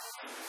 I'm sorry.